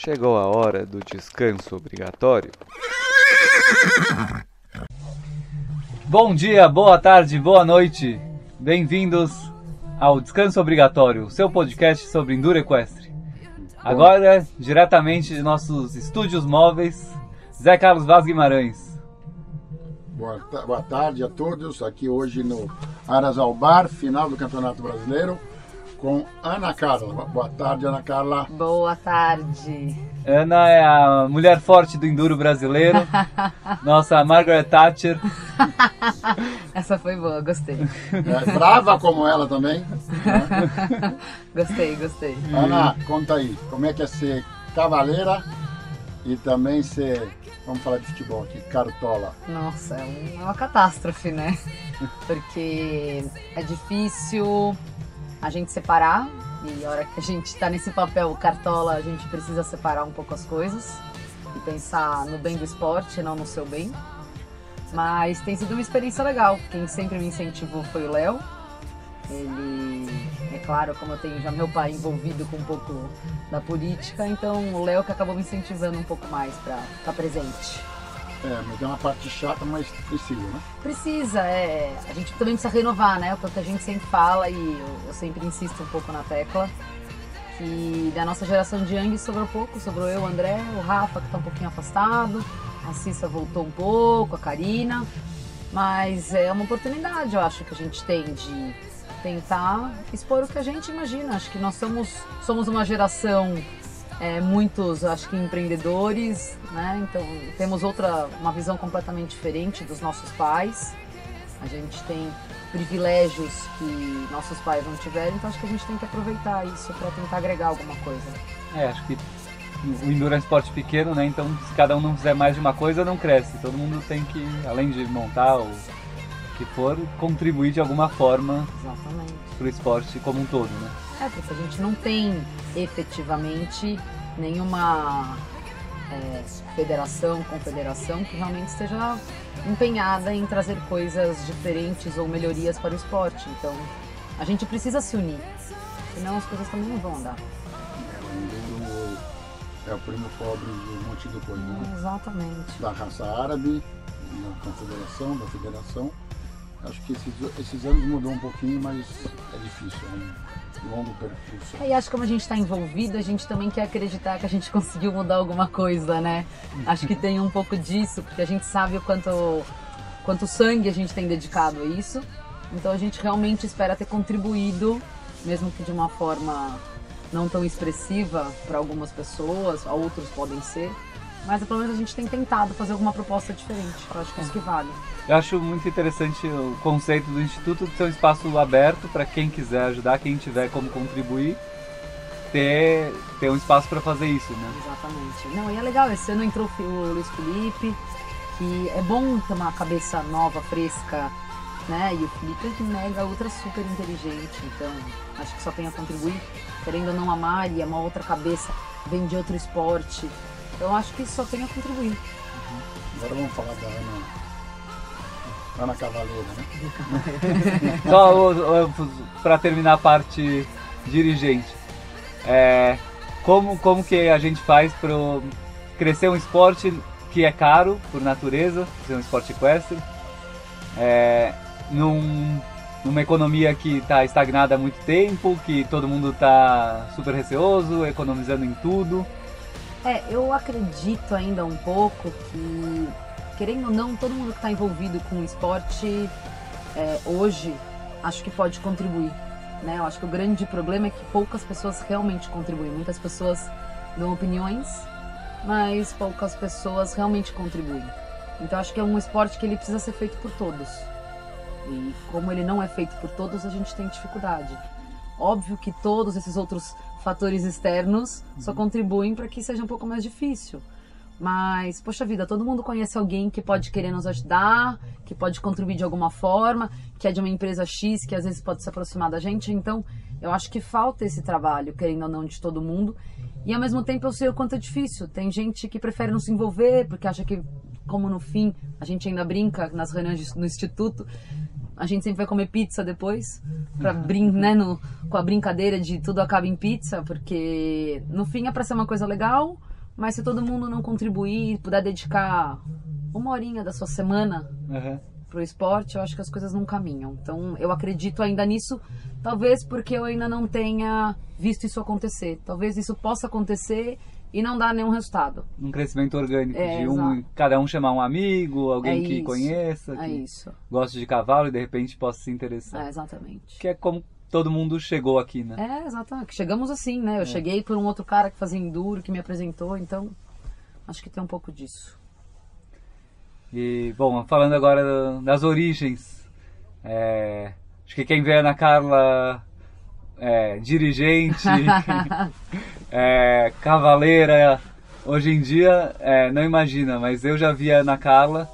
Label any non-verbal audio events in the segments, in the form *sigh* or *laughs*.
Chegou a hora do descanso obrigatório. Bom dia, boa tarde, boa noite. Bem-vindos ao Descanso Obrigatório, seu podcast sobre enduro equestre. Agora, diretamente de nossos estúdios móveis, Zé Carlos Vaz Guimarães. Boa, boa tarde a todos, aqui hoje no Aras ao Bar, final do Campeonato Brasileiro, com Ana Carla. Boa- tarde, Ana Carla. Boa tarde. Ana é a mulher forte do enduro brasileiro, *laughs* nossa Margaret Thatcher. *laughs* Essa foi boa, gostei. É, brava como ela também. *laughs* Gostei, gostei. Ana, conta aí, como é que é ser cavaleira e também ser, vamos falar de futebol aqui, cartola. Nossa, é uma catástrofe, né? Porque é difícil a gente separar e a hora que a gente tá nesse papel cartola, a gente precisa separar um pouco as coisas e pensar no bem do esporte, não no seu bem. Mas tem sido uma experiência legal. Quem sempre me incentivou foi o Léo. Ele, é claro, como eu tenho já meu pai envolvido com um pouco da política, então o Léo que acabou me incentivando um pouco mais para estar presente. É, mas é uma parte chata, mas precisa, né? Precisa, é. A gente também precisa renovar, né? O que a gente sempre fala e eu, sempre insisto um pouco na tecla. Que da nossa geração de Yang sobrou pouco, sobrou eu, o André, o Rafa, que tá um pouquinho afastado, a Cissa voltou um pouco, a Karina. Mas é uma oportunidade, eu acho, que a gente tem de tentar expor o que a gente imagina. Acho que nós somos, somos uma geração é, muitos, acho que empreendedores, né? Então temos outra, uma visão completamente diferente dos nossos pais. A gente tem privilégios que nossos pais não tiveram, então acho que a gente tem que aproveitar isso para tentar agregar alguma coisa. É, acho que o enduro é um esporte pequeno, né? Então, se cada um não fizer mais de uma coisa, não cresce. Todo mundo tem que, além de montar o que for, contribuir de alguma forma para o esporte como um todo, né? É, porque a gente não tem efetivamente nenhuma é, federação, confederação que realmente esteja empenhada em trazer coisas diferentes ou melhorias para o esporte. Então, a gente precisa se unir, senão as coisas também não vão andar. É, é o primo pobre de um monte de coisa, né? Exatamente. da raça árabe, na confederação, da federação. Acho que esses, esses anos mudou um pouquinho, mas é difícil, é um longo percurso. E acho que como a gente está envolvido, a gente também quer acreditar que a gente *laughs* conseguiu mudar alguma coisa, né? Acho que tem um pouco disso, porque a gente sabe o quanto, quanto sangue a gente tem dedicado a isso. Então a gente realmente espera ter contribuído, mesmo que de uma forma não tão expressiva para algumas pessoas, outros podem ser. Mas pelo menos a gente tem tentado fazer alguma proposta diferente. Eu acho que é isso que vale. Eu acho muito interessante o conceito do Instituto de ser um espaço aberto para quem quiser ajudar, quem tiver como contribuir, ter, ter um espaço para fazer isso, né? Exatamente. Não, e é legal, esse ano entrou o Luiz Felipe, que é bom ter uma cabeça nova, fresca, né? E o Felipe é mega, ultra, super inteligente, então acho que só tem a contribuir. Querendo ou não, a Mari é uma outra cabeça, vem de outro esporte. Então acho que só tem a contribuir. Agora vamos falar da Ana, Ana Cavaleira, né? *laughs* Só para terminar a parte dirigente, é, como, como que a gente faz para crescer um esporte que é caro por natureza, ser um esporte equestre, é, num, numa economia que está estagnada há muito tempo, que todo mundo está super receoso, economizando em tudo. É, eu acredito ainda um pouco que, querendo ou não, todo mundo que está envolvido com o esporte é, hoje, acho que pode contribuir. Né? Eu acho que o grande problema é que poucas pessoas realmente contribuem. Muitas pessoas dão opiniões, mas poucas pessoas realmente contribuem. Então acho que é um esporte que ele precisa ser feito por todos. E como ele não é feito por todos, a gente tem dificuldade. Óbvio que todos esses outros fatores externos só contribuem para que seja um pouco mais difícil. Mas, poxa vida, todo mundo conhece alguém que pode querer nos ajudar, que pode contribuir de alguma forma, que é de uma empresa X, que às vezes pode se aproximar da gente. Então, eu acho que falta esse trabalho, querendo ou não, de todo mundo. E ao mesmo tempo eu sei o quanto é difícil. Tem gente que prefere não se envolver, porque acha que, como no fim, a gente ainda brinca nas reuniões no instituto, a gente sempre vai comer pizza depois, pra brin né, no, com a brincadeira de tudo acaba em pizza, porque no fim é pra ser uma coisa legal, Mas se todo mundo não contribuir, puder dedicar uma horinha da sua semana Aham. pro esporte, eu acho que as coisas não caminham. Então eu acredito ainda nisso, talvez porque eu ainda não tenha visto isso acontecer. Talvez isso possa acontecer e não dar nenhum resultado. Um crescimento orgânico É, de um, exato. cada um chamar um amigo, alguém É que isso. conheça, É que isso. gosta de cavalo e de repente possa se interessar. É, exatamente. Que é como todo mundo chegou aqui, né? É, exatamente. Chegamos assim, né? Eu cheguei por um outro cara que fazia enduro, que me apresentou, então acho que tem um pouco disso. E, bom, falando agora da- das origens, é, acho que quem vê a Ana Carla é, dirigente, *laughs* é, cavaleira, hoje em dia é, não imagina, mas eu já vi a Ana Carla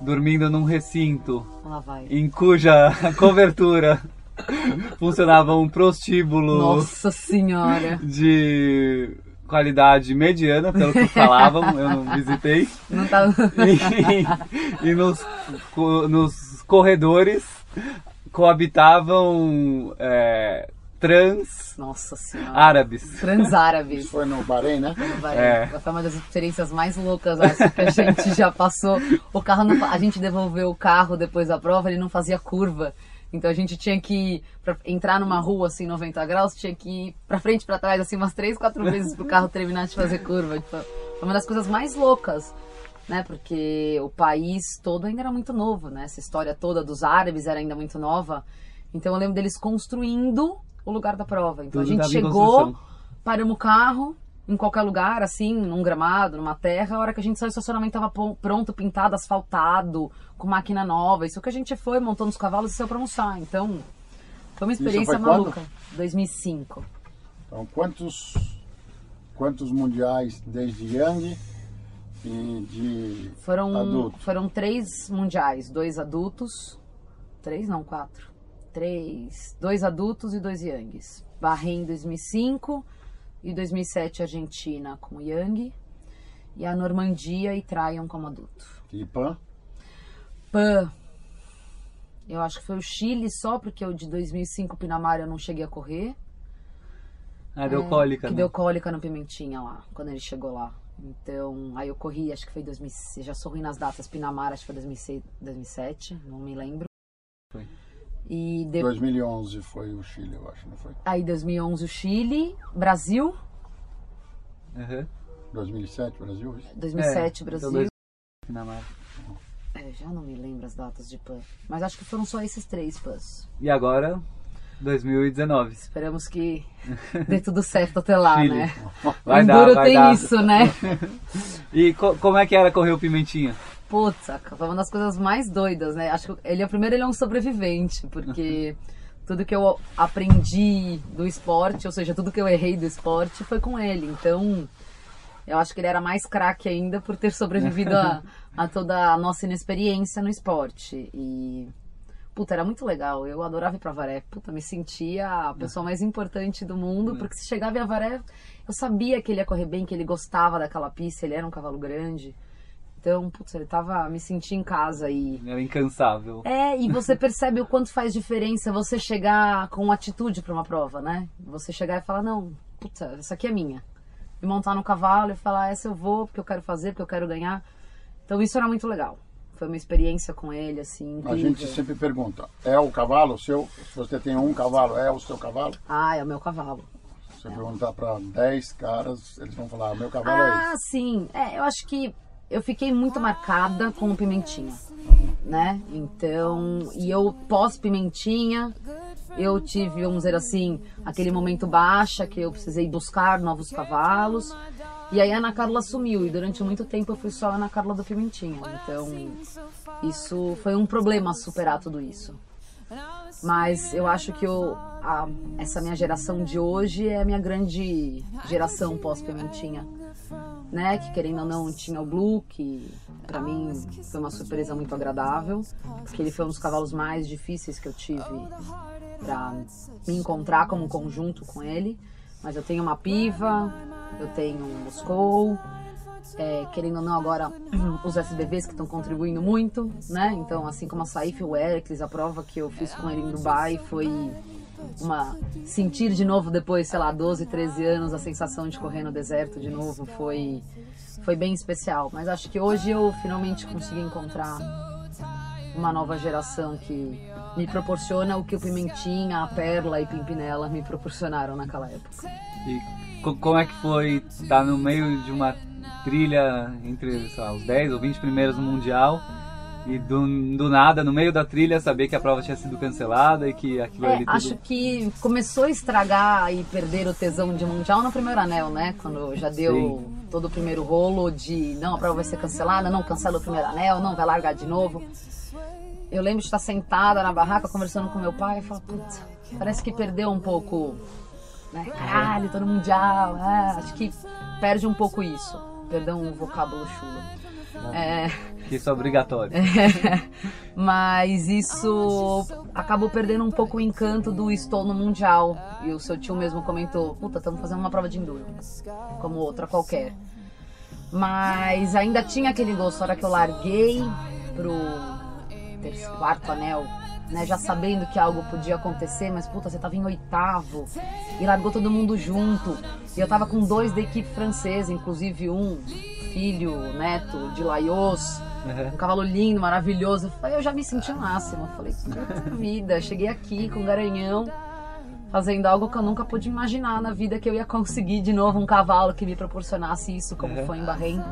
dormindo num recinto em cuja *laughs* cobertura funcionava um prostíbulo Nossa senhora. de qualidade mediana, pelo que falavam, eu não visitei. Não tá. e, e nos, nos corredores coabitavam é, trans Nossa senhora. árabes. Transárabes. Isso foi no Bahrein, né? Vai, É. Foi uma das experiências mais loucas acho, que a gente já passou. O carro não, a gente devolveu o carro depois da prova, ele não fazia curva. Então a gente tinha que pra entrar numa rua assim 90 graus, tinha que ir pra frente pra trás assim umas três, quatro vezes pro carro terminar de fazer curva. Tipo, foi uma das coisas mais loucas, né? Porque o país todo ainda era muito novo, né? Essa história toda dos árabes era ainda muito nova. Então eu lembro deles construindo o lugar da prova. Então Tudo a gente chegou, paramos o carro em qualquer lugar, assim, num gramado, numa terra. A hora que a gente saiu, o estacionamento tava pronto, pintado, asfaltado, com máquina nova. Isso que a gente foi, montou nos cavalos e saiu pra almoçar. Então, foi uma experiência foi quando? maluca. 2005. Então, quantos, quantos mundiais desde Yang e de Foram, adulto? foram três mundiais, dois adultos. Três, não, quatro. Três. Dois adultos e dois Yangs. Bahrein 2005 e 2007 Argentina como Yang. E a Normandia e Tryon como adulto. E Pan? Pan. Eu acho que foi o Chile só, porque o de 2005 Pinamar eu não cheguei a correr. Ah, deu cólica, É, Que né? deu cólica no Pimentinha lá, quando ele chegou lá. Então, aí eu corri, acho que foi 2006. Já sou ruim nas datas. Pinamar, acho que foi 2006, 2007, não me lembro. Foi. E de... 2011 foi o Chile, eu acho, não foi? aí 2011 o Chile, Brasil, Aham. 2007, Brasil? isso? 2007 É, Brasil. então dois- Dinamarca. É, já não me lembro as datas de PAN. Mas acho que foram só esses três PANs. E agora, 2019. Esperamos que *laughs* dê tudo certo até lá, Chile. né? Vai o dar, Enduro vai tem dar. isso, né? *laughs* E co- como é que era correr o Pimentinha? Putz, foi uma das coisas mais doidas, né? Acho que ele é primeiro ele é um sobrevivente, porque tudo que eu aprendi do esporte, ou seja, tudo que eu errei do esporte foi com ele. Então, eu acho que ele era mais craque ainda por ter sobrevivido a, *laughs* a toda a nossa inexperiência no esporte. E puta, era muito legal. Eu adorava ir pra Varé. Puta, me sentia a pessoa mais importante do mundo, porque se chegava em Avaré, eu sabia que ele ia correr bem, que ele gostava daquela pista, ele era um cavalo grande. Então, putz, ele tava. Me senti em casa e. Era incansável. É, e você *laughs* percebe o quanto faz diferença você chegar com atitude pra uma prova, né? Você chegar e falar, não, puta, essa aqui é minha. E montar no cavalo e falar, essa eu vou, porque eu quero fazer, porque eu quero ganhar. Então isso era muito legal. Foi uma experiência com ele, assim, A incrível. gente sempre pergunta, é o cavalo seu? Se você tem um cavalo, é o seu cavalo? Ah, é o meu cavalo. Se você perguntar para 10 caras, eles vão falar, meu cavalo é Ah, sim. É, eu acho que eu fiquei muito marcada com o Pimentinha, né? Então, e eu pós-Pimentinha, eu tive, vamos dizer assim, aquele momento baixa que eu precisei buscar novos cavalos. E aí a Ana Carla sumiu e durante muito tempo eu fui só a Ana Carla do Pimentinha. Então, isso foi um problema superar tudo isso. Mas eu acho que eu, a- essa minha geração de hoje é a minha grande geração pós-Pimentinha. Né? Que querendo ou não tinha o Blue, que pra mim foi uma surpresa muito agradável. Porque ele foi um dos cavalos mais difíceis que eu tive pra me encontrar como conjunto com ele. Mas eu tenho uma piva, eu tenho um Moscou, é, querendo ou não agora *clears throat* os SBVs que estão contribuindo muito, né? Então, assim como a Saif e o Heracles, a prova que eu fiz com ele em Dubai foi uma sentir de novo depois, sei lá, 12, 13 anos a sensação de correr no deserto de novo foi foi bem especial, mas acho que hoje eu finalmente consegui encontrar uma nova geração que me proporciona o que o Pimentinha, a Perla e Pimpinela me proporcionaram naquela época. E co- como é que foi estar no meio de uma trilha entre lá, os 10 ou 20 primeiros no Mundial e do, do nada, no meio da trilha, saber que a prova tinha sido cancelada e que aquilo É, ali tudo... acho que começou a estragar e perder o tesão de mundial no primeiro anel, né? Quando já deu Sim. todo o primeiro rolo de não, a prova vai ser cancelada, não cancela o primeiro anel, não vai largar de novo. Eu lembro de estar sentada na barraca conversando com meu pai e falar, putz, parece que perdeu um pouco, né? Caralho, todo mundial, é, acho que perde um pouco isso. Perdão o vocábulo chulo. É, Que isso é obrigatório. *laughs* mas isso acabou perdendo um pouco o encanto do estou no mundial. E o seu tio mesmo comentou: puta, estamos fazendo uma prova de enduro, como outra qualquer. Mas ainda tinha aquele gosto, a hora que eu larguei pro terceiro, quarto anel, né, já sabendo que algo podia acontecer, mas puta, você tava em oitavo e largou todo mundo junto. E eu tava com dois da equipe francesa, inclusive um filho, neto de Laios um cavalo lindo, maravilhoso. Aí eu já me senti máximo. Eu Falei, puta vida, cheguei aqui com garanhão, fazendo algo que eu nunca pude imaginar na vida que eu ia conseguir de novo um cavalo que me proporcionasse isso, como Uhum. foi em Bahrein.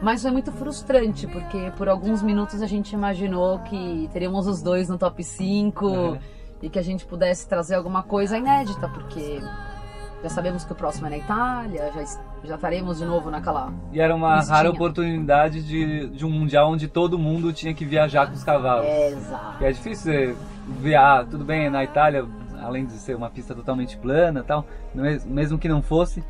Mas foi muito frustrante, porque por alguns minutos a gente imaginou que teríamos os dois no top 5 Uhum. e que a gente pudesse trazer alguma coisa inédita, porque já sabemos que o próximo é na Itália, já, já estaremos de novo naquela E era uma Listinha. rara oportunidade de, de um Mundial onde todo mundo tinha que viajar com os cavalos. Exato. E é difícil você viajar, tudo bem, na Itália, além de ser uma pista totalmente plana tal, mes- mesmo que não fosse,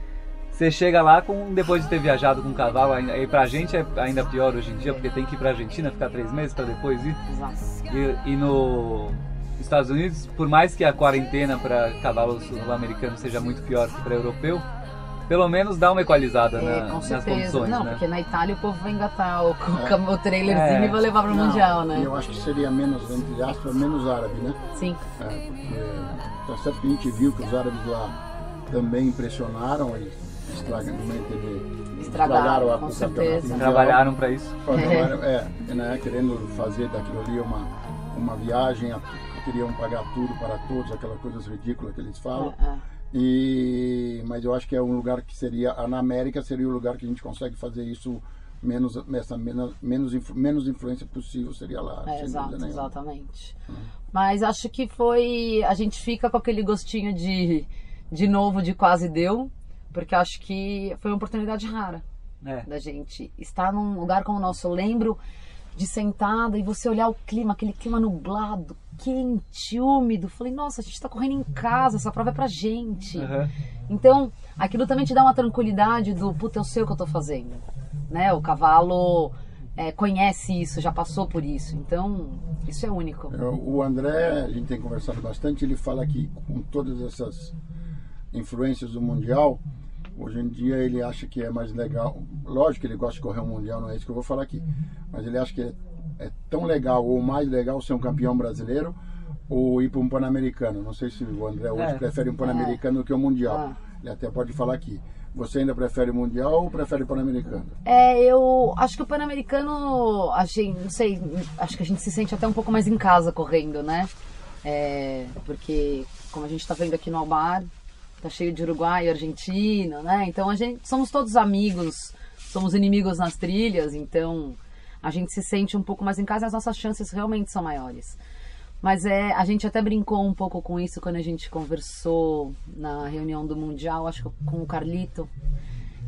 você chega lá com depois de ter viajado com um cavalo, ainda- e pra gente é ainda pior hoje em dia, porque tem que ir pra Argentina, ficar três meses pra depois ir. Exato. E, e no Estados Unidos, por mais que a quarentena para cavalo sul-americano seja muito pior que para europeu, pelo menos dá uma equalizada É, na- com nas certeza. condições, não, né? porque na Itália o povo vai engatar o, É. o, o trailerzinho É. e vai levar pro Não, Mundial, né? Eu acho que seria menos, entre aspas, menos árabe, né? Sim. É, porque tá certo que a gente viu que os árabes lá também impressionaram, eles estragamente de, Estragaram, a, com o certeza. Trabalharam para isso. Trabalharam, é, né, querendo fazer daquilo ali uma, uma viagem, a- queriam pagar tudo para todos, aquela coisa ridícula que eles falam. É, é. E, mas eu acho que é um lugar que seria, na América seria o lugar que a gente consegue fazer isso menos, essa, menos, menos, influ- menos influência possível seria lá. É, exato, exatamente. Mas acho que foi. A gente fica com aquele gostinho de, de novo, de quase deu, porque acho que foi uma oportunidade rara É. da gente estar num lugar como o nosso. Eu lembro de sentada e você olhar o clima, aquele clima nublado, quente, úmido. Falei, nossa, a gente tá correndo em casa, essa prova é pra gente. Aham. Então, aquilo também te dá uma tranquilidade do, puta, eu sei o que eu tô fazendo. Né? O cavalo é, conhece isso, já passou por isso. Então, isso é único. O André, a gente tem conversado bastante, ele fala que com todas essas influências do Mundial, hoje em dia ele acha que é mais legal. Lógico que ele gosta de correr um Mundial, não é isso que eu vou falar aqui. Mas ele acha que é, é tão legal ou mais legal ser um campeão brasileiro ou ir para um Pan-Americano. Não sei se o André hoje É. prefere um Pan-Americano do que um Mundial. Ah. Ele até pode falar aqui. Você ainda prefere o Mundial ou prefere o Pan-Americano? É, eu acho que o Pan-Americano, a gente, não sei, acho que a gente se sente até um pouco mais em casa correndo, né? É, porque, como a gente tá vendo aqui no Albar, tá cheio de Uruguai e Argentina, né? Então a gente, somos todos amigos, somos inimigos nas trilhas, então a gente se sente um pouco mais em casa e as nossas chances realmente são maiores. Mas é, a gente até brincou um pouco com isso quando a gente conversou na reunião do Mundial, acho que com o Carlito.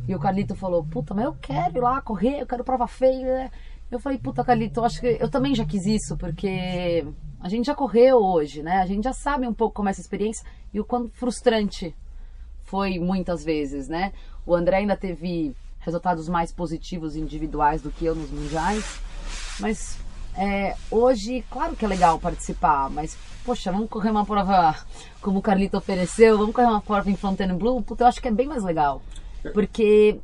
E o Carlito falou, puta, mas eu quero ir lá correr, eu quero prova feia. Eu falei, puta, Carlito, acho que eu também já quis isso, porque a gente já correu hoje, né? A gente já sabe um pouco como é essa experiência e o quanto frustrante foi muitas vezes, né? O André ainda teve resultados mais positivos individuais do que eu nos mundiais, mas é, hoje, claro que é legal participar, mas poxa, vamos correr uma prova como o Carlito ofereceu, vamos correr uma prova em Fontainebleau, puta, eu acho que é bem mais legal, porque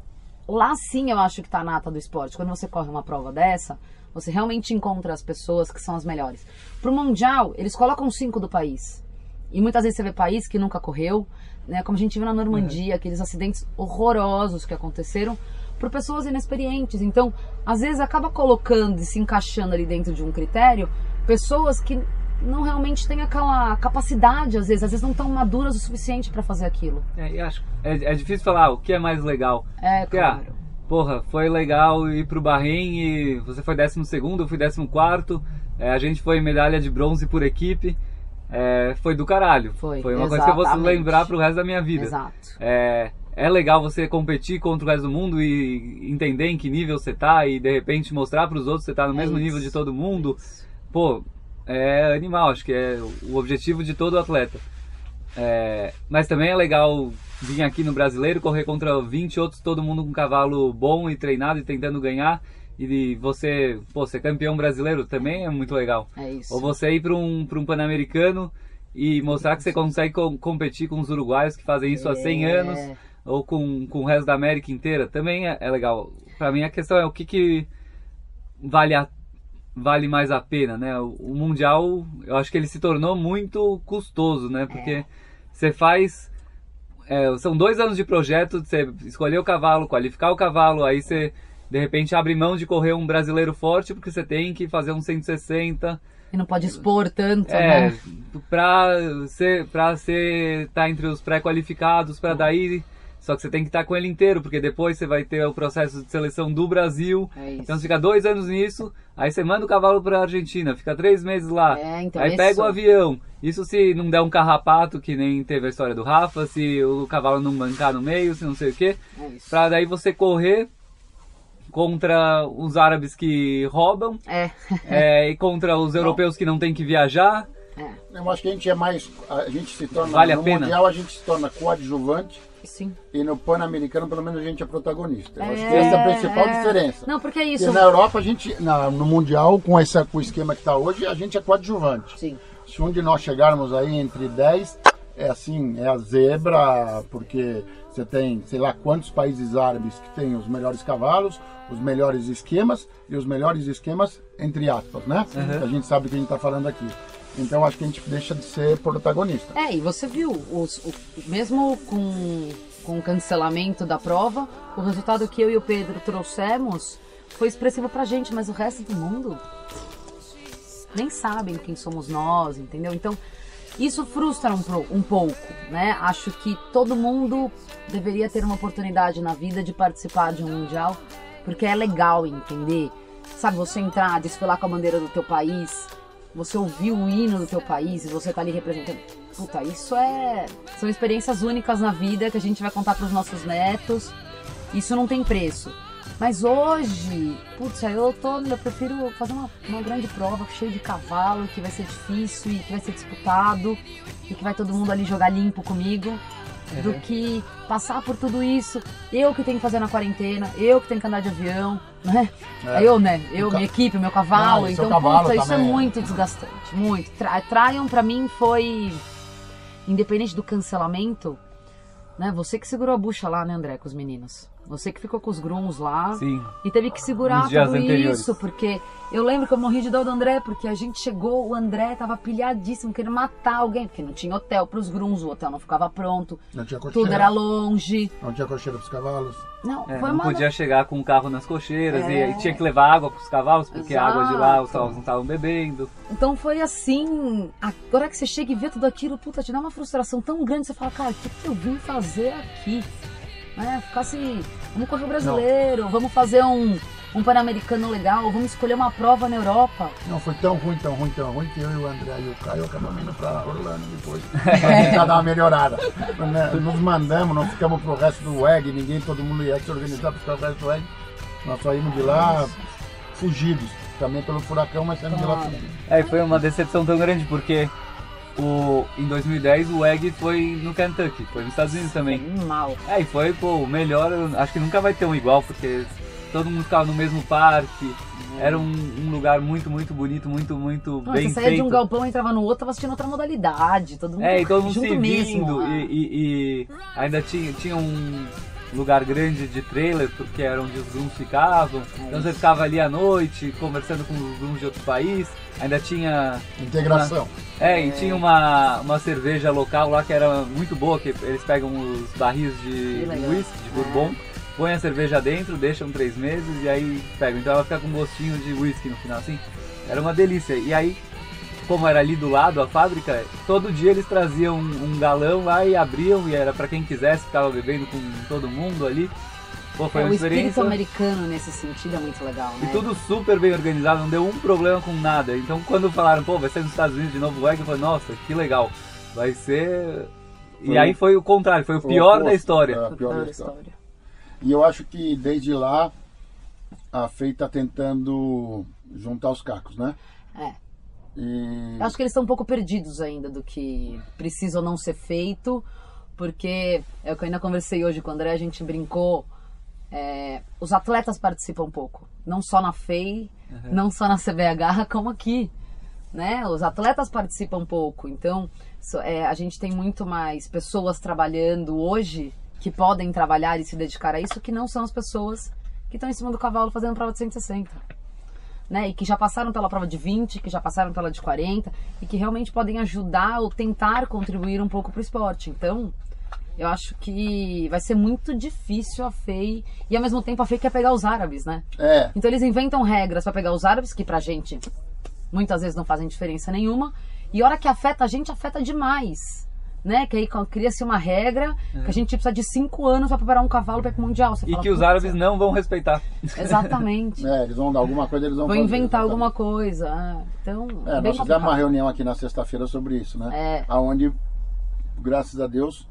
lá sim eu acho que tá a nata do esporte. Quando você corre uma prova dessa, você realmente encontra as pessoas que são as melhores. Pro Mundial, eles colocam cinco do país. E muitas vezes você vê país que nunca correu, né? Como a gente viu na Normandia, aqueles acidentes horrorosos que aconteceram por pessoas inexperientes. Então, às vezes acaba colocando e se encaixando ali dentro de um critério pessoas que não realmente têm aquela capacidade, às vezes, às vezes não estão maduras o suficiente para fazer aquilo. É, acho, é, é difícil falar o que é mais legal. É, Porque, ah, claro. Porra, foi legal ir pro Bahrein e você foi 12 segundo, eu fui 14 quarto, é, a gente foi medalha de bronze por equipe. É, foi do caralho. Foi, uma coisa que eu vou exatamente. lembrar pro resto da minha vida. Exato. É, é legal você competir contra o resto do mundo e entender em que nível você tá e de repente mostrar pros outros que você tá no É mesmo isso. nível de todo mundo. Pô, é animal, acho que é o objetivo de todo atleta. É, mas também é legal vir aqui no brasileiro, correr contra 20 outros, todo mundo com cavalo bom e treinado e tentando ganhar. E você, pô, ser campeão brasileiro também é muito legal. É isso. Ou você ir para um, pra um Pan-Americano e mostrar que você consegue com- competir com os uruguaios que fazem isso há 100 É. anos, ou com, com o resto da América inteira, também é, é legal. Para mim a questão é o que, que vale, a, vale mais a pena, né? O, o Mundial, eu acho que ele se tornou muito custoso, né? Porque você faz... é, são dois anos de projeto, você escolher o cavalo, qualificar o cavalo, aí você de repente abre mão de correr um brasileiro forte porque você tem que fazer um 160 E não pode expor tanto, é, né? pra ser, pra ser, tá entre os pré-qualificados, pra daí, só que você tem que estar com ele inteiro, porque depois você vai ter o processo de seleção do Brasil, É isso. então você fica dois anos nisso, aí você manda o cavalo pra Argentina, fica três meses lá, É, então aí isso- pega o avião, isso se não der um carrapato, que nem teve a história do Rafa, se o cavalo não mancar no meio, se não sei o que, É isso. pra daí você correr contra os árabes que roubam, É. é, e contra os *laughs* europeus que não tem que viajar, Eu acho que a gente é mais. A gente se torna. Vale a no pena? Mundial a gente se torna coadjuvante Sim. e no Pan-Americano, pelo menos, a gente é protagonista. Eu acho que É, essa é a principal é. diferença. Não, porque é Porque isso. na Europa, a gente, na- no Mundial, com, essa, com o esquema que está hoje, a gente é coadjuvante. Sim. Se um de nós chegarmos aí entre 10, é assim, é a zebra, porque você tem, sei lá, quantos países árabes que têm os melhores cavalos, os melhores esquemas e os melhores esquemas, entre aspas, né? A gente sabe o que a gente está falando aqui. Então acho que a gente deixa de ser protagonista. É, e você viu, os, o, mesmo com, com o cancelamento da prova, o resultado que eu e o Pedro trouxemos foi expressivo pra gente, mas o resto do mundo nem sabem quem somos nós, entendeu? Então, isso frustra um, um pouco, né? Acho que todo mundo deveria ter uma oportunidade na vida de participar de um mundial, porque é legal entender. Sabe, você entrar, desfilar com a bandeira do teu país, você ouvir o hino do teu país e você tá ali representando. Puta, isso é. São experiências únicas na vida que a gente vai contar pros nossos netos. Isso não tem preço. Mas hoje, putz, eu tô. Eu prefiro fazer uma, uma grande prova cheia de cavalo, que vai ser difícil e que vai ser disputado, e que vai todo mundo ali jogar limpo comigo, do que passar por tudo isso. Eu que tenho que fazer na quarentena, eu que tenho que andar de avião, né? É. Eu, né? Eu, minha equipe, meu cavalo. Não, então, cavalo puta, isso é também. muito desgastante. Muito. Tra Traian pra mim foi. Independente do cancelamento, né? Você que segurou a bucha lá, né, André, com os meninos. Você que ficou com os grums lá. sim. E teve que segurar Nos tudo anteriores. isso, porque eu lembro que eu morri de dor do André, porque a gente chegou, o André tava pilhadíssimo, querendo matar alguém, porque não tinha hotel pros grums, o hotel não ficava pronto, Não tinha cocheira, tudo era longe. não tinha cocheira para os cavalos. Não, É, foi não uma. podia chegar com o carro nas cocheiras e É. aí tinha que levar água para os cavalos, porque a água de lá os Exato. cavalos não estavam bebendo. Então foi assim, agora que você chega e vê tudo aquilo, puta, te dá uma frustração tão grande, você fala, cara, o que, que eu vim fazer aqui? Né? Ficar assim, vamos correr o brasileiro, vamos fazer um, um Pan-Americano legal, vamos escolher uma prova na Europa. Não, foi tão ruim, tão ruim, tão ruim que eu e o André e o Caio acabamos indo para Orlando depois. pra *laughs* tentar dar uma melhorada. Né, Nos mandamos, não ficamos pro resto do WEG, ninguém, todo mundo ia se organizar para ficar pro resto do WEG. Nós saímos de lá fugidos, também pelo furacão, mas saímos de lá Claro. fugidos. É, e foi uma decepção tão grande porque o, em 2010 o EG foi no Kentucky, foi nos Estados Unidos também. Mal. É, e foi, pô, o melhor, acho que nunca vai ter um igual, porque todo mundo ficava no mesmo parque, era um, um lugar muito, muito bonito, muito, muito Não, bem você saía feito. de um galpão, entrava no outro, tava assistindo outra modalidade, todo mundo, É, e todo mundo junto se mesmo. vindo, né? e, e- e ainda tinha, tinha um, lugar grande de trailer, porque era onde os grooms ficavam. Então você ficava ali à noite, conversando com os grooms de outro país. Ainda tinha Integração. é, e tinha uma, uma cerveja local lá que era muito boa, que eles pegam os barris de, whisky, de bourbon, põem a cerveja dentro, deixam três meses e aí pegam. Então ela fica com um gostinho de whisky no final, assim. Era uma delícia. E aí, como era ali do lado a fábrica, todo dia eles traziam um galão lá e abriam, e era pra quem quisesse, ficava bebendo com todo mundo ali. Pô, foi É, uma o espírito americano nesse sentido é muito legal, né? E tudo super bem organizado, não deu um problema com nada. Então quando falaram, pô, vai ser nos Estados Unidos de novo o WEG, eu falei, nossa, que legal. Vai ser. E Foi aí o- foi o contrário, foi o Foi pior da oposto. história. É, pior da história. E eu acho que desde lá a FEI está tentando juntar os cacos, né? É. E Eu acho que eles estão um pouco perdidos ainda do que precisa ou não ser feito, porque é o que eu ainda conversei hoje com o André, a gente brincou. é, os atletas participam um pouco, não só na FEI, não só na CBH, *laughs* como aqui. Né? Os atletas participam um pouco, então so- é, a gente tem muito mais pessoas trabalhando hoje que podem trabalhar e se dedicar a isso, que não são as pessoas que estão em cima do cavalo fazendo prova de 160 né? E que já passaram pela prova de 20, que já passaram pela de 40 e que realmente podem ajudar ou tentar contribuir um pouco para o esporte. Então, eu acho que vai ser muito difícil a FEI e ao mesmo tempo a FEI quer pegar os árabes, né? é, Então eles inventam regras para pegar os árabes que pra gente muitas vezes não fazem diferença nenhuma e a hora que afeta a gente afeta demais. Né? Que aí cria-se uma regra que a gente precisa de cinco anos para preparar um cavalo para ir pro mundial. Você E fala, que os "Putz, árabes não vão respeitar. *laughs* Exatamente. é, eles vão dar alguma coisa, eles vão Vou fazer, inventar exatamente. alguma coisa. é. Então, É, bem nós fizemos uma reunião aqui na sexta-feira sobre isso, né? É. Aonde, graças a Deus,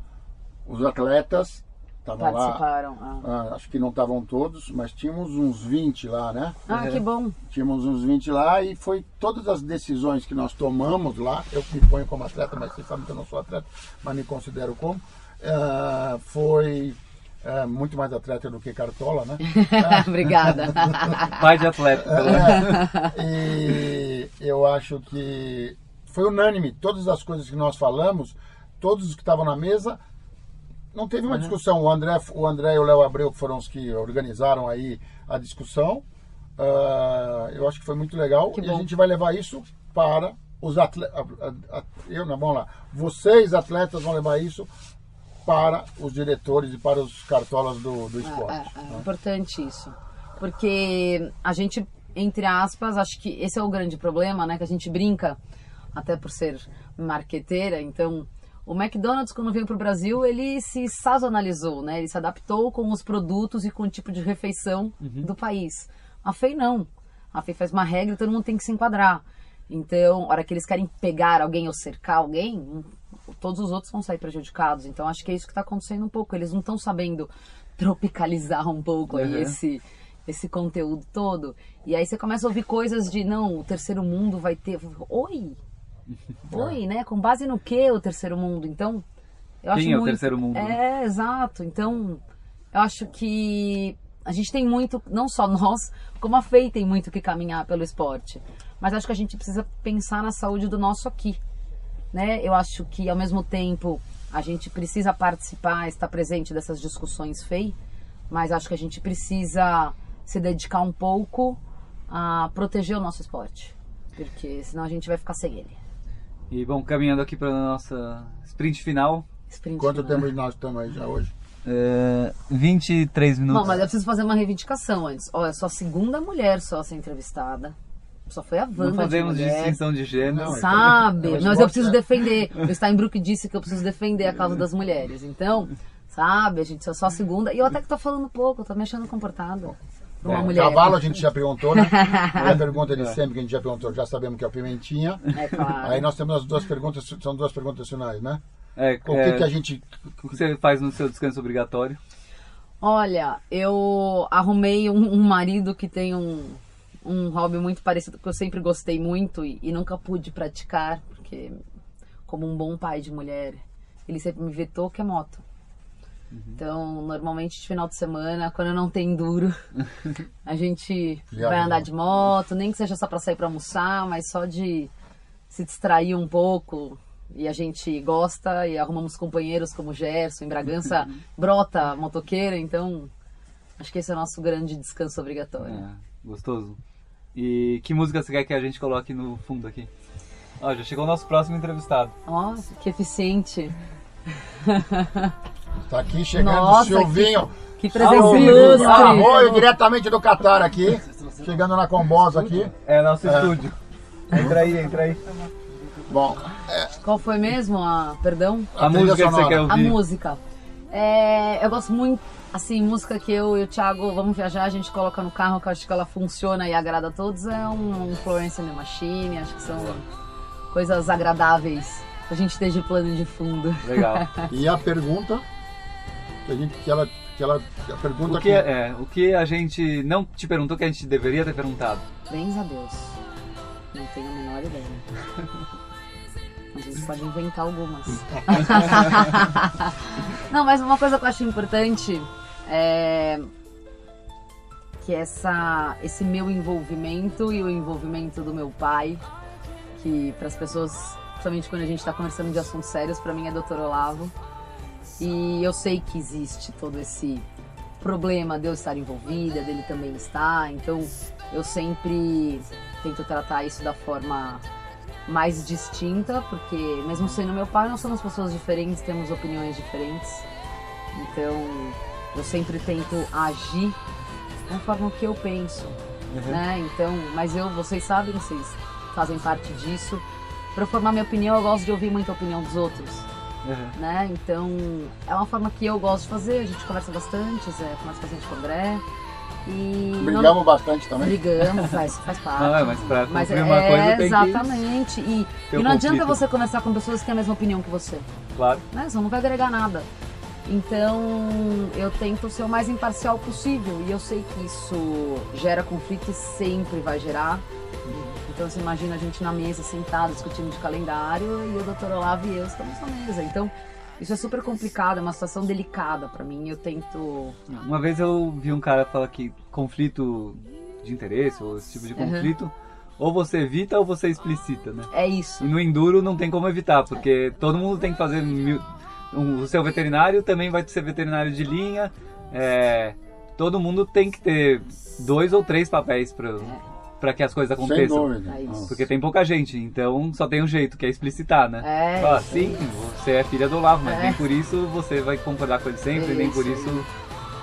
os atletas estavam lá. Participaram. ah. ah, acho que não estavam todos, mas tínhamos uns 20 lá, né? Ah, que bom. Tínhamos uns 20 lá e foi todas as decisões que nós tomamos lá. Eu me ponho como atleta, mas vocês sabem que eu não sou atleta, mas me considero como. ah, foi ah, muito mais atleta do que cartola, né? *laughs* Obrigada. *laughs* Pai de atleta. menos. *laughs* E eu acho que foi unânime. Todas as coisas que nós falamos, todos os que estavam na mesa, não teve uma discussão. O André, o André e o Léo Abreu que foram os que organizaram aí a discussão. Ah, eu acho que foi muito legal Que e a bom. gente vai levar isso para os atletas. Eu, não, vamos lá. Vocês, atletas, vão levar isso para os diretores e para os cartolas do, do esporte. É, é, é né? importante isso. Porque a gente, entre aspas, acho que esse é o grande problema, né? Que a gente brinca, até por ser marqueteira. Então, o McDonald's, quando veio para o Brasil, ele se sazonalizou, né? Ele se adaptou com os produtos e com o tipo de refeição do país. A FEI não. A FEI faz uma regra e todo mundo tem que se enquadrar. Então, a hora que eles querem pegar alguém ou cercar alguém, todos os outros vão sair prejudicados. Então, acho que é isso que está acontecendo um pouco. Eles não estão sabendo tropicalizar um pouco aí Uhum. esse, esse conteúdo todo. E aí você começa a ouvir coisas de, não, o terceiro mundo vai ter... Oi! Oi, né? Com base no que o terceiro mundo? Então, eu acho Quem é o muito... terceiro mundo, né? É, exato. Então, eu acho que a gente tem muito, não só *laughs* nós, como a FEI tem muito que caminhar pelo esporte. Mas acho que a gente precisa pensar na saúde do nosso aqui. Né? Eu acho que, ao mesmo tempo, a gente precisa participar, estar presente dessas discussões FEI, mas acho que a gente precisa se dedicar um pouco a proteger o nosso esporte. Porque senão a gente vai ficar sem ele. E bom, caminhando aqui para nossa sprint final. Sprint Quanto final. tempo nós estamos aí já hoje? É, 23 minutos. Não, mas eu preciso fazer uma reivindicação antes. Olha, sou a segunda mulher só a ser entrevistada. Só foi a Wanda Não fazemos de distinção de gênero. Não, é Sabe? É um Mas eu preciso é. defender. O Steinbrück disse que eu preciso defender a causa das mulheres. Então, sabe? A gente sou só a segunda. E eu até que tô falando pouco, eu tô me achando comportada. Uma Bom, mulher. Cavalo a gente já perguntou, né? *laughs* É a pergunta de sempre que a gente já perguntou, já sabemos que é o Pimentinha. É claro. Aí nós temos as duas perguntas, são duas perguntas finais, né? É, O que, é, que a gente. o que você faz no seu descanso obrigatório? Olha, eu arrumei um, um marido que tem um, um hobby muito parecido que eu sempre gostei muito e, e nunca pude praticar, porque como um bom pai de mulher, ele sempre me vetou que é moto. Então, normalmente de final de semana, quando não tem duro, *laughs* a gente Já vai andar de moto, nem que seja só pra sair pra almoçar, mas só de se distrair um pouco, e a gente gosta e arrumamos companheiros como Gerson, em Bragança brota motoqueiro, então acho que esse é o nosso grande descanso obrigatório. É, gostoso. E que música você quer que a gente coloque no fundo aqui? Ó, já chegou o nosso próximo entrevistado. Nossa, que eficiente. *laughs* Tá aqui chegando Nossa, o Silvinho. Que presença vivo. ilustre. Arroio diretamente do Catar aqui. Chegando na Combosa aqui. É nosso estúdio. Entra aí, entra aí. Bom, Qual foi mesmo a, perdão? A, A música que você quer A ouvir. música. É, eu gosto muito, assim, música que eu e o Thiago vamos viajar, a gente coloca no carro, que eu acho que ela funciona e agrada a todos, é um, um Florence and the Machine, acho que são coisas agradáveis pra gente ter de plano de fundo. Legal. *laughs* e a pergunta que a gente que ela que ela a pergunta O que, é, o que a gente não te perguntou que a gente deveria ter perguntado? Bens a Deus. Não tenho a menor ideia. A gente pode inventar algumas. *laughs* Não, mas uma coisa que eu acho importante é que essa, esse meu envolvimento e o envolvimento do meu pai, que para as pessoas, principalmente quando a gente está conversando de assuntos sérios, para mim é Dr. Olavo. E eu sei que existe todo esse problema de eu estar envolvida, dele também estar, então eu sempre tento tratar isso da forma mais distinta, porque mesmo sendo meu pai, nós somos pessoas diferentes, temos opiniões diferentes. Então, eu sempre tento agir da forma que eu penso, né? Então, mas eu, vocês sabem, vocês fazem parte disso. Para formar minha opinião, eu gosto de ouvir muita opinião dos outros, Uhum. né? Então, é uma forma que eu gosto de fazer. A gente conversa bastante, é, conversa bastante com o André. E não- brigamos bastante também. Brigamos, faz, *laughs* faz parte. Não, é, mas pra Mas uma coisa tem que Exatamente. E, ter e o não adianta conflito. você conversar com pessoas que têm a mesma opinião que você. Claro. Né? Você não vai agregar nada. Então, eu tento ser o mais imparcial possível. E eu sei que isso gera conflito e sempre vai gerar. Então, você imagina a gente na mesa, sentado, discutindo de calendário, e o doutor Olavo e eu estamos na mesa. Então, isso é super complicado, é uma situação delicada pra mim. Eu tento Uma vez eu vi um cara falar que conflito de interesse, ou esse tipo de Uhum. conflito, ou você evita ou você explicita, né? É isso. E no enduro não tem como evitar, porque todo mundo tem que fazer. Mil... O seu veterinário também vai ser veterinário de linha. é, Todo mundo tem que ter dois ou três papéis para que as coisas Sem aconteçam. dúvida. É isso. Porque tem pouca gente, então só tem um jeito, que é explicitar, né? É. Fala, sim, você é filha do Olavo, mas É. nem por isso você vai concordar com ele sempre, nem por Isso.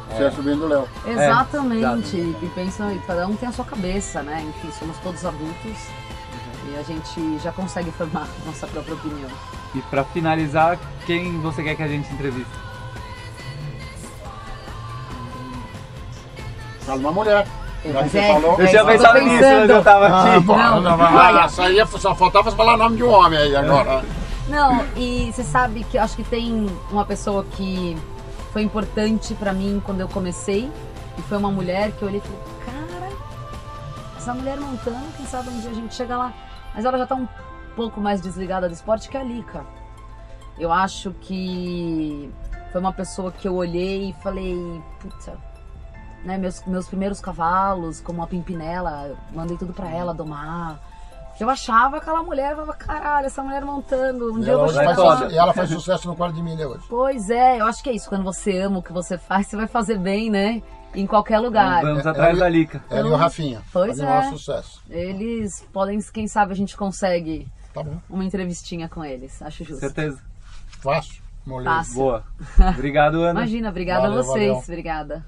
Você é sobrinho do Léo. Exatamente. exato. e pensa, cada um tem a sua cabeça, né? Enfim, somos todos adultos e a gente já consegue formar nossa própria opinião. E pra finalizar, quem você quer que a gente entreviste? Fala uma mulher. Você É, falou. Eu é tinha pensado nisso, mas eu tava Ah, aqui. pô, Não, não, olha. Isso aí só faltava falar o nome de um homem aí agora. Não, e você sabe que eu acho que tem uma pessoa que foi importante pra mim quando eu comecei e foi uma mulher que eu olhei e falei, cara, essa mulher montando, quem sabe um dia a gente chega lá. Mas ela já tá um pouco mais desligada do esporte que a Lica. Eu acho que foi uma pessoa que eu olhei e falei, puta, né, meus, meus primeiros cavalos, como a Pimpinela, mandei tudo pra ela domar. Que eu achava aquela mulher, eu falava, caralho, essa mulher montando, um E dia eu ela, vou chegar e ela faz sucesso no quarto de milha hoje. Pois é, eu acho que é isso. Quando você ama o que você faz, você vai fazer bem, né? Em qualquer lugar. Vamos É, atrás é, da Lica. Ela e o Rafinha. Pois é. o maior sucesso. Eles podem, quem sabe a gente consegue Tá bom. uma entrevistinha com eles. Acho justo. Certeza. Fácil. Moleza. Fácil. Boa. *laughs* Obrigado, Ana. Imagina, obrigada Valeu, a vocês. valeu. Obrigada.